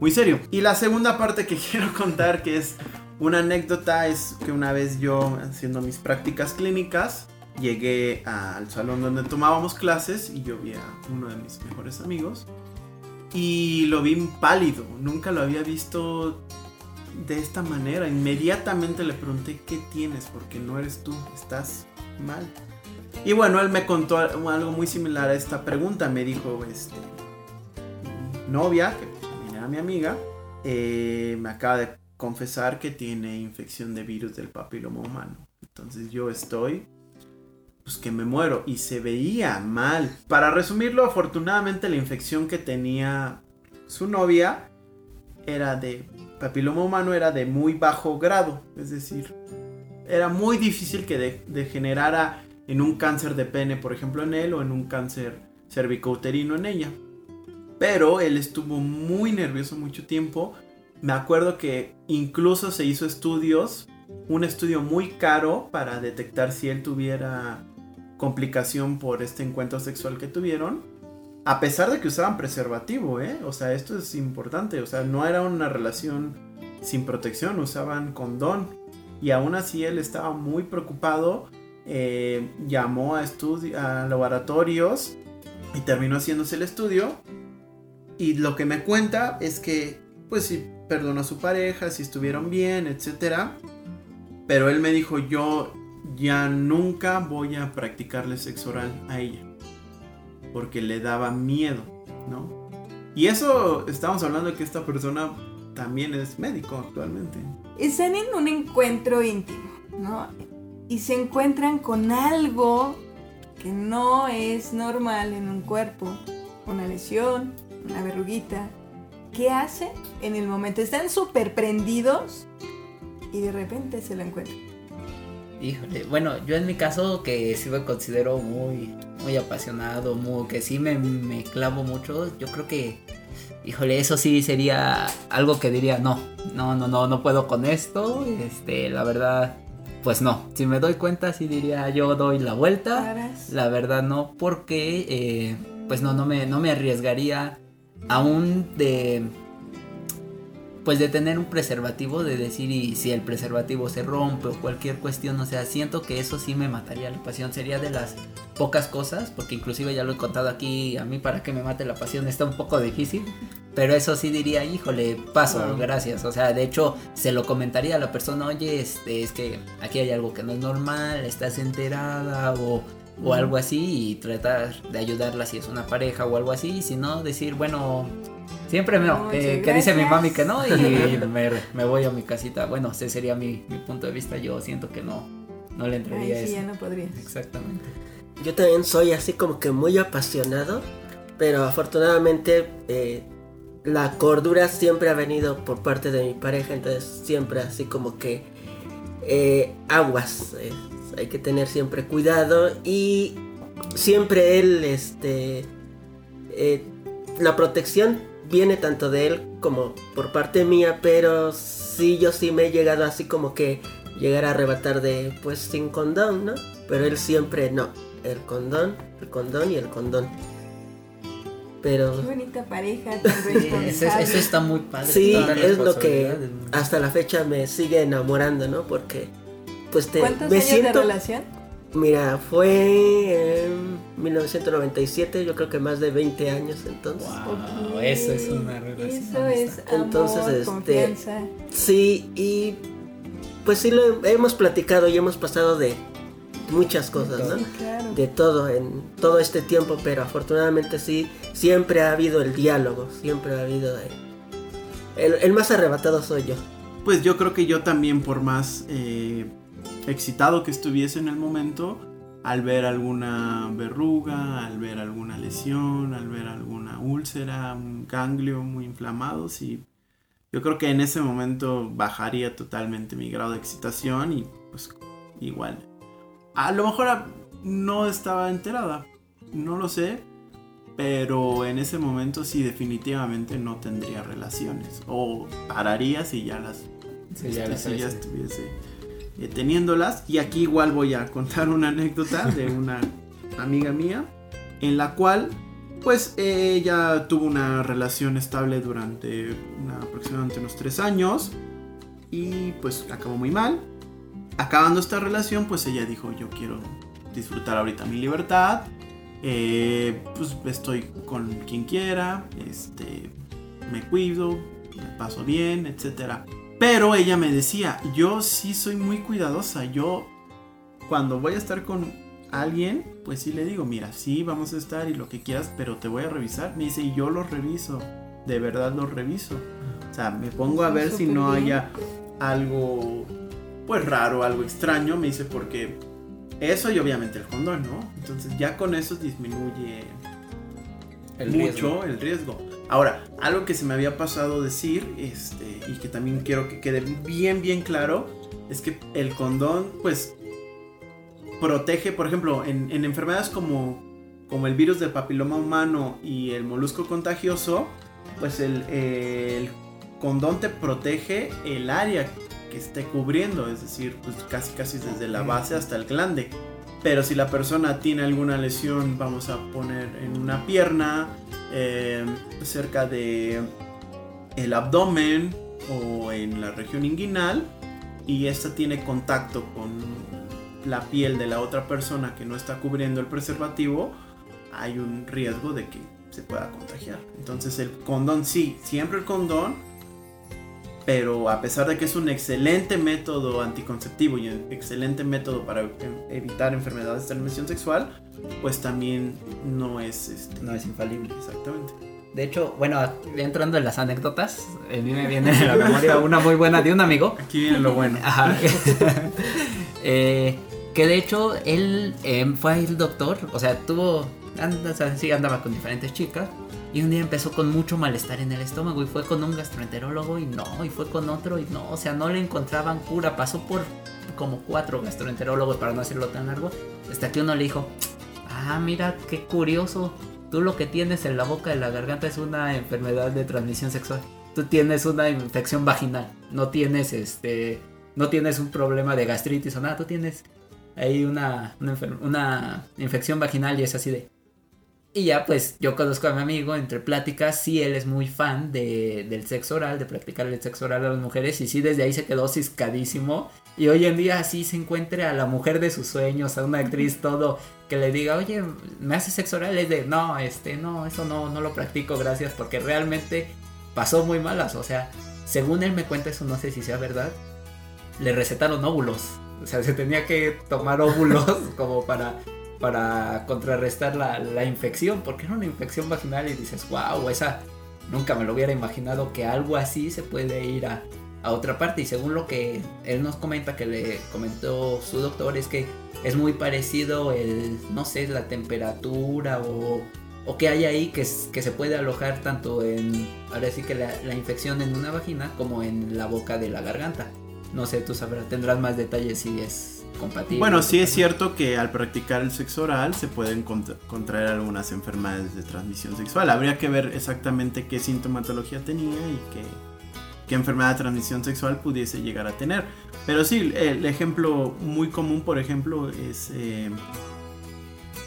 muy serio. Y la segunda parte que <laughs> quiero contar, que es una anécdota, es que una vez yo, haciendo mis prácticas clínicas, llegué al salón donde tomábamos clases y yo vi a uno de mis mejores amigos. Y lo vi pálido, nunca lo había visto de esta manera. Inmediatamente le pregunté, ¿qué tienes? Porque no eres tú, estás mal. Y bueno, él me contó algo muy similar a esta pregunta. Me dijo, este, mi novia, que también era mi amiga, eh, me acaba de confesar que tiene infección de virus del papiloma humano. Entonces yo estoy, pues que me muero. Y se veía mal. Para resumirlo, afortunadamente la infección que tenía su novia era de papiloma humano, era de muy bajo grado. Es decir, era muy difícil que de- degenerara en un cáncer de pene, por ejemplo, en él, o en un cáncer cervicouterino en ella. Pero él estuvo muy nervioso mucho tiempo. Me acuerdo que incluso se hizo estudios, un estudio muy caro para detectar si él tuviera complicación por este encuentro sexual que tuvieron. A pesar de que usaban preservativo, ¿eh? O sea, esto es importante. O sea, no era una relación sin protección, usaban condón. Y aún así él estaba muy preocupado. eh, llamó a, a laboratorios y terminó haciéndose el estudio. Y lo que me cuenta es que, pues sí, perdonó a su pareja, si estuvieron bien, etc. Pero él me dijo, yo ya nunca voy a practicarle sexo oral a ella. Porque le daba miedo, ¿no? Y eso, estamos hablando de que esta persona también es médico actualmente. Están en un encuentro íntimo, ¿no? Y se encuentran con algo que no es normal en un cuerpo. Una lesión, una verruguita. ¿Qué hacen en el momento? Están súper prendidos y de repente se lo encuentran. Híjole, bueno, yo en mi caso que sí me considero muy, muy apasionado, muy, que sí me, me clavo mucho, yo creo que, híjole, eso sí sería algo que diría, no, no, no, no, no puedo con esto, este, la verdad, pues no, si me doy cuenta sí diría yo doy la vuelta, la verdad no, porque, eh, pues no, no me, no me arriesgaría aún de pues de tener un preservativo, de decir y si el preservativo se rompe o cualquier cuestión, o sea, siento que eso sí me mataría la pasión, sería de las pocas cosas, porque inclusive ya lo he contado aquí, a mí para que me mate la pasión está un poco difícil, pero eso sí diría, híjole, paso, gracias, o sea, de hecho se lo comentaría a la persona, oye, este, es que aquí hay algo que no es normal, estás enterada o... O algo así y tratar de ayudarla si es una pareja o algo así, y si no, decir, bueno, Siempre no, Muchas que, dice mi mami que no y <laughs> me, me voy a mi casita. Bueno, ese sería mi, mi punto de vista. Yo siento que no, no le entraría sí eso. ya no podrías. Exactamente. Yo también soy así como que muy apasionado, pero afortunadamente eh, la cordura siempre ha venido por parte de mi pareja, entonces siempre así como que eh, aguas, eh, hay que tener siempre cuidado y siempre él, este, eh, la protección viene tanto de él como por parte mía, pero sí yo sí me he llegado así como que llegar a arrebatar de pues sin condón, ¿no? Pero él siempre no, el condón, el condón y el condón. Pero Qué bonita pareja, tan <laughs> Eso, eso está muy padre. sí, es lo que hasta la fecha me sigue enamorando, ¿no? Porque pues te ¿Cuántos me años siento de relación? Mira, fue en 1997, yo creo que más de 20 años entonces. Wow, eso es una relación. Eso es amor, Entonces, este, confianza. Sí, y pues sí lo hemos platicado y hemos pasado de muchas cosas, ¿no? Sí, claro. De todo en todo este tiempo, pero afortunadamente sí, siempre ha habido el diálogo, siempre ha habido el, el más arrebatado soy yo. Pues yo creo que yo también, por más eh, excitado que estuviese en el momento, al ver alguna verruga, al ver alguna lesión, al ver alguna úlcera, un ganglio muy inflamado, sí, yo creo que en ese momento bajaría totalmente mi grado de excitación y pues igual. A lo mejor no estaba enterada, no lo sé, pero en ese momento sí definitivamente no tendría relaciones o pararía si ya las, Sí, ya las ya traes. estuviese eh, teniéndolas. Y aquí igual voy a contar una anécdota de <laughs> una amiga mía en la cual pues ella tuvo una relación estable durante una- aproximadamente unos tres años y pues acabó muy mal. Acabando esta relación pues ella dijo yo quiero disfrutar ahorita mi libertad. eh, pues estoy con quien quiera, este, me cuido, me paso bien, etcétera. Pero ella me decía, yo sí soy muy cuidadosa, yo cuando voy a estar con alguien, pues sí le digo, mira, sí, vamos a estar y lo que quieras, pero te voy a revisar. Me dice, y yo lo reviso, de verdad lo reviso. O sea, me pongo a ver si no haya algo, pues raro, algo extraño, me dice, porque eso y obviamente el condón, ¿no? Entonces ya con eso disminuye El mucho riesgo. el riesgo. Ahora, algo que se me había pasado decir, este, y que también quiero que quede bien, bien claro, es que el condón, pues, protege, por ejemplo, en, en enfermedades como, como el virus del papiloma humano y el molusco contagioso, pues el, el condón te protege el área que esté cubriendo, es decir, pues casi casi desde la base hasta el glande. Pero si la persona tiene alguna lesión, vamos a poner en una pierna, eh, cerca de el abdomen o en la región inguinal, y esta tiene contacto con la piel de la otra persona que no está cubriendo el preservativo, hay un riesgo de que se pueda contagiar. Entonces el condón sí, siempre el condón, pero a pesar de que es un excelente método anticonceptivo y un excelente método para e- evitar enfermedades de transmisión sexual, pues también no es este, No es infalible. exactamente. De hecho, bueno, entrando en las anécdotas, a mí me viene a la memoria una muy buena de un amigo. Aquí viene lo bueno. Ajá. <laughs> Eh, que de hecho él eh, fue al doctor, o sea, tuvo, anda, sí andaba con diferentes chicas. Y un día empezó con mucho malestar en el estómago y fue con un gastroenterólogo y no, y fue con otro y no, o sea, no le encontraban cura. Pasó por como cuatro gastroenterólogos para no hacerlo tan largo. Hasta que uno le dijo, ah, mira, qué curioso. Tú lo que tienes en la boca y la garganta es una enfermedad de transmisión sexual. Tú tienes una infección vaginal. No tienes este. No tienes un problema de gastritis o nada. Tú tienes ahí una, una, una infección vaginal y es así de. Y ya pues yo conozco a mi amigo entre pláticas, sí él es muy fan de, del sexo oral, de practicar el sexo oral a las mujeres y sí desde ahí se quedó ciscadísimo. Y hoy en día así se encuentre a la mujer de sus sueños, a una actriz todo que le diga, oye, ¿me hace sexo oral? Es de, no, este, no, eso no, no lo practico, gracias, porque realmente pasó muy malas, o sea, según él me cuenta eso, no sé si sea verdad, le recetaron óvulos, o sea, se tenía que tomar óvulos <laughs> como para para contrarrestar la, la infección, porque era una infección vaginal y dices, wow, esa nunca me lo hubiera imaginado que algo así se puede ir a, a otra parte. Y según lo que él nos comenta, que le comentó su doctor, es que es muy parecido el, no sé, la temperatura o, o que hay ahí que, que se puede alojar tanto en, ahora sí que la, la infección en una vagina como en la boca de la garganta. No sé, tú sabrás, tendrás más detalles si es compatible. Bueno, sí es cierto que al practicar el sexo oral se pueden contra- contraer algunas enfermedades de transmisión sexual. Habría que ver exactamente qué sintomatología tenía y qué, qué enfermedad de transmisión sexual pudiese llegar a tener. Pero sí, el ejemplo muy común, por ejemplo, es eh,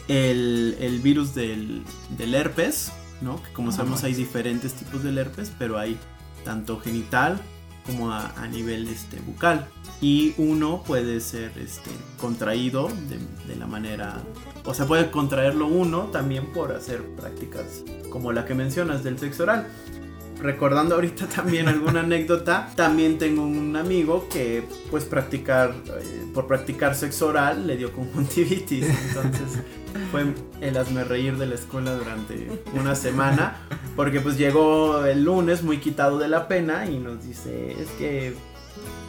el, el virus del, del herpes, ¿no? Que como sabemos hay diferentes tipos del herpes, pero hay tanto genital como a, a nivel este, bucal. Y uno puede ser este, contraído de, de la manera... O sea, puede contraerlo uno también por hacer prácticas como la que mencionas del sexo oral. Recordando ahorita <laughs> también alguna anécdota, también tengo un amigo que pues practicar, eh, por practicar sexo oral le dio conjuntivitis, entonces <laughs> fue el hazme reír de la escuela durante una semana, porque pues llegó el lunes muy quitado de la pena y nos dice, es que,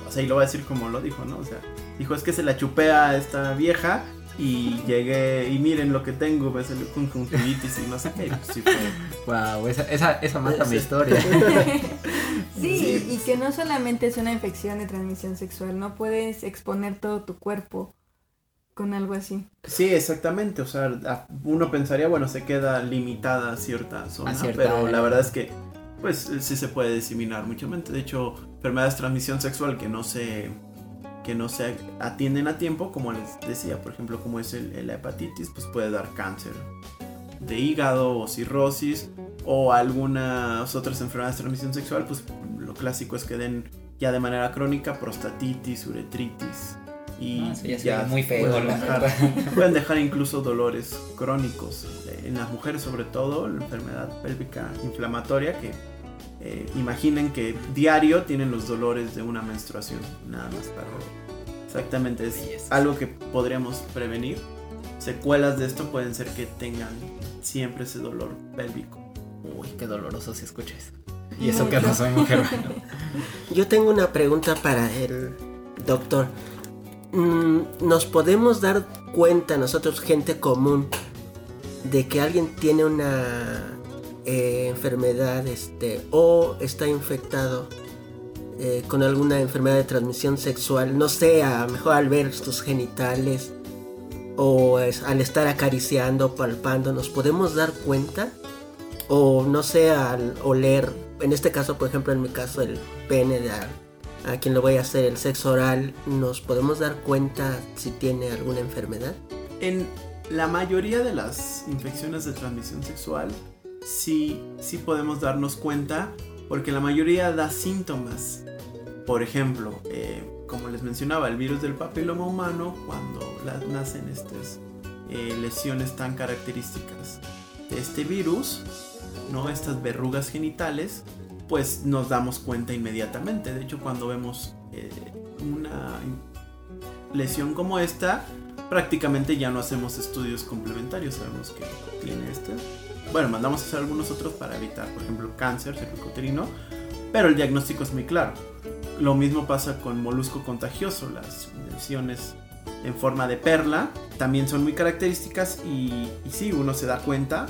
o sea, y lo va a decir como lo dijo, ¿no? O sea, dijo, es que se la chupea a esta vieja y llegué y miren lo que tengo, me salió conjuntivitis y no sé qué. Pues, sí Wow, esa, esa, esa mata mi historia. <laughs> sí, y que no solamente es una infección de transmisión sexual, no puedes exponer todo tu cuerpo con algo así. Sí, exactamente, o sea, uno pensaría, bueno, se queda limitada a cierta zona, pero la verdad es que pues sí se puede diseminar muchamente. De hecho, enfermedades de transmisión sexual que no se que no se atienden a tiempo, como les decía, por ejemplo, como es el, la hepatitis, pues puede dar cáncer de hígado o cirrosis o algunas otras enfermedades de transmisión sexual, pues lo clásico es que den ya de manera crónica prostatitis, uretritis y ah, ya muy feo, pueden, dejar, <laughs> pueden dejar incluso dolores crónicos en las mujeres sobre todo la enfermedad pélvica inflamatoria que eh, imaginen que diario tienen los dolores de una menstruación, nada más para Exactamente, es algo que podríamos prevenir. Secuelas de esto pueden ser que tengan siempre ese dolor pélvico. Uy, qué doloroso si escuchas. Y eso que no soy mujer. <laughs> Yo tengo una pregunta para el doctor. Mm, ¿Nos podemos dar cuenta nosotros, gente común, de que alguien tiene una eh, enfermedad este, o está infectado eh, con alguna enfermedad de transmisión sexual, no sé, mejor al ver tus genitales o al estar acariciando, palpando, ¿nos podemos dar cuenta? O no sé, al oler, en este caso, por ejemplo, en mi caso, el pene de a, a quien lo voy a hacer el sexo oral, ¿nos podemos dar cuenta si tiene alguna enfermedad? En la mayoría de las infecciones de transmisión sexual, sí, sí podemos darnos cuenta porque la mayoría da síntomas. Por ejemplo, eh, como les mencionaba, el virus del papiloma humano, cuando nacen estas eh, lesiones tan características de este virus, ¿no? estas verrugas genitales, pues nos damos cuenta inmediatamente. De hecho, cuando vemos eh, una lesión como esta, prácticamente ya no hacemos estudios complementarios, sabemos que tiene este bueno, mandamos a hacer algunos otros para evitar, por ejemplo, cáncer cervicuterino, pero el diagnóstico es muy claro. Lo mismo pasa con molusco contagioso, las lesiones en forma de perla también son muy características y, y sí, uno se da cuenta,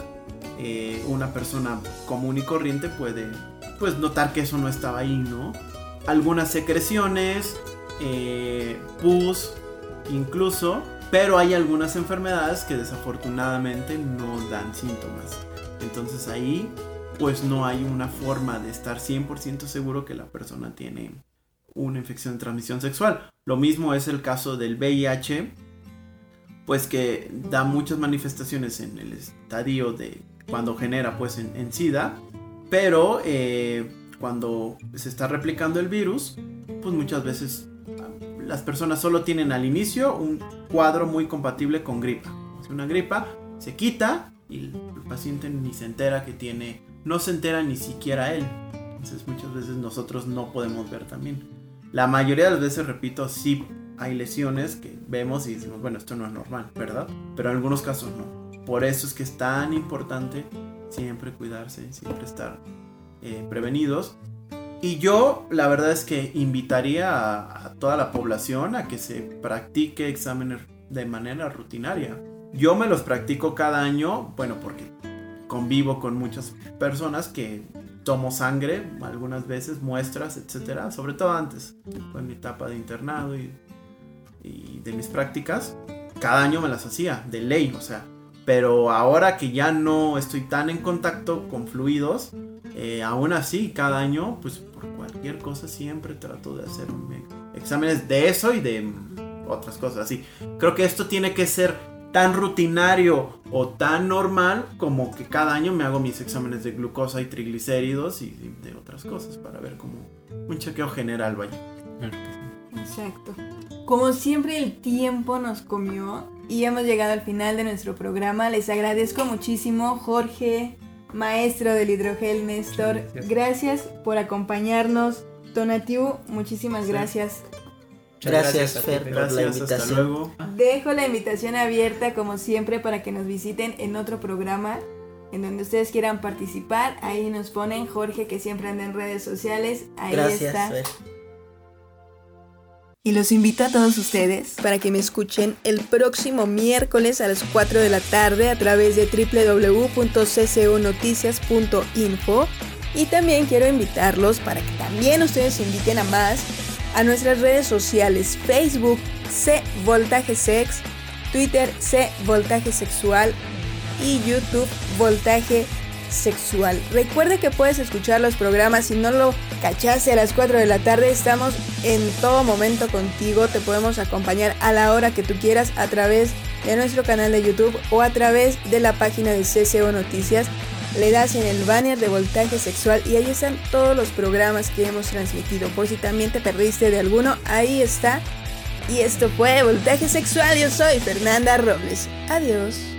eh, una persona común y corriente puede pues notar que eso no estaba ahí, ¿no? Algunas secreciones, eh, pus, incluso, pero hay algunas enfermedades que desafortunadamente no dan síntomas. Entonces ahí pues no hay una forma de estar 100% seguro que la persona tiene una infección de transmisión sexual. Lo mismo es el caso del VIH, pues que da muchas manifestaciones en el estadio de cuando genera pues en, SIDA, pero eh, cuando se está replicando el virus, pues muchas veces las personas solo tienen al inicio un cuadro muy compatible con gripa. Si una gripa se quita y el paciente ni se entera que tiene, no se entera ni siquiera él. Entonces muchas veces nosotros no podemos ver también. La mayoría de las veces, repito, sí hay lesiones que vemos y decimos, bueno, esto no es normal, ¿verdad? Pero en algunos casos no. Por eso es que es tan importante siempre cuidarse, siempre estar eh, prevenidos. Y yo la verdad es que invitaría a, a, toda la población a que se practique exámenes de manera rutinaria. Yo me los practico cada año, bueno, porque convivo con muchas personas que tomo sangre algunas veces, muestras, etcétera, sobre todo antes, en mi etapa de internado y, de mis prácticas, cada año me las hacía, de ley, o sea, pero ahora que ya no estoy tan en contacto con fluidos, eh, aún así, cada año, pues por cualquier cosa siempre trato de hacer exámenes de eso y de otras cosas así. Creo que esto tiene que ser tan rutinario o tan normal como que cada año me hago mis exámenes de glucosa y triglicéridos y de otras cosas para ver como un chequeo general vaya. Exacto. Como siempre el tiempo nos comió y hemos llegado al final de nuestro programa. Les agradezco muchísimo Jorge, maestro del hidrogel Néstor. Gracias por acompañarnos. Tonatiu, muchísimas gracias. Gracias, Fer. Fer. la hasta invitación. luego. Dejo la invitación abierta como siempre para que nos visiten en otro programa en donde ustedes quieran participar. Ahí nos ponen Jorge que siempre anda en redes sociales. Ahí Gracias, está. Fer. Y los invito a todos ustedes para que me escuchen el próximo miércoles a las 4 de la tarde a través de www.cconoticias.info. Y también quiero invitarlos para que también ustedes inviten a más a nuestras redes sociales Facebook C Voltaje Sex, Twitter C Voltaje Sexual y YouTube Voltaje Sexual. Recuerda que puedes escuchar los programas si no lo cachaste a las 4 de la tarde. Estamos en todo momento contigo. Te podemos acompañar a la hora que tú quieras a través de nuestro canal de YouTube o a través de la página de CCO Noticias. Le das en el banner de voltaje sexual y ahí están todos los programas que hemos transmitido. Por si también te perdiste de alguno, ahí está. Y esto fue Voltaje Sexual. Yo soy Fernanda Robles. Adiós.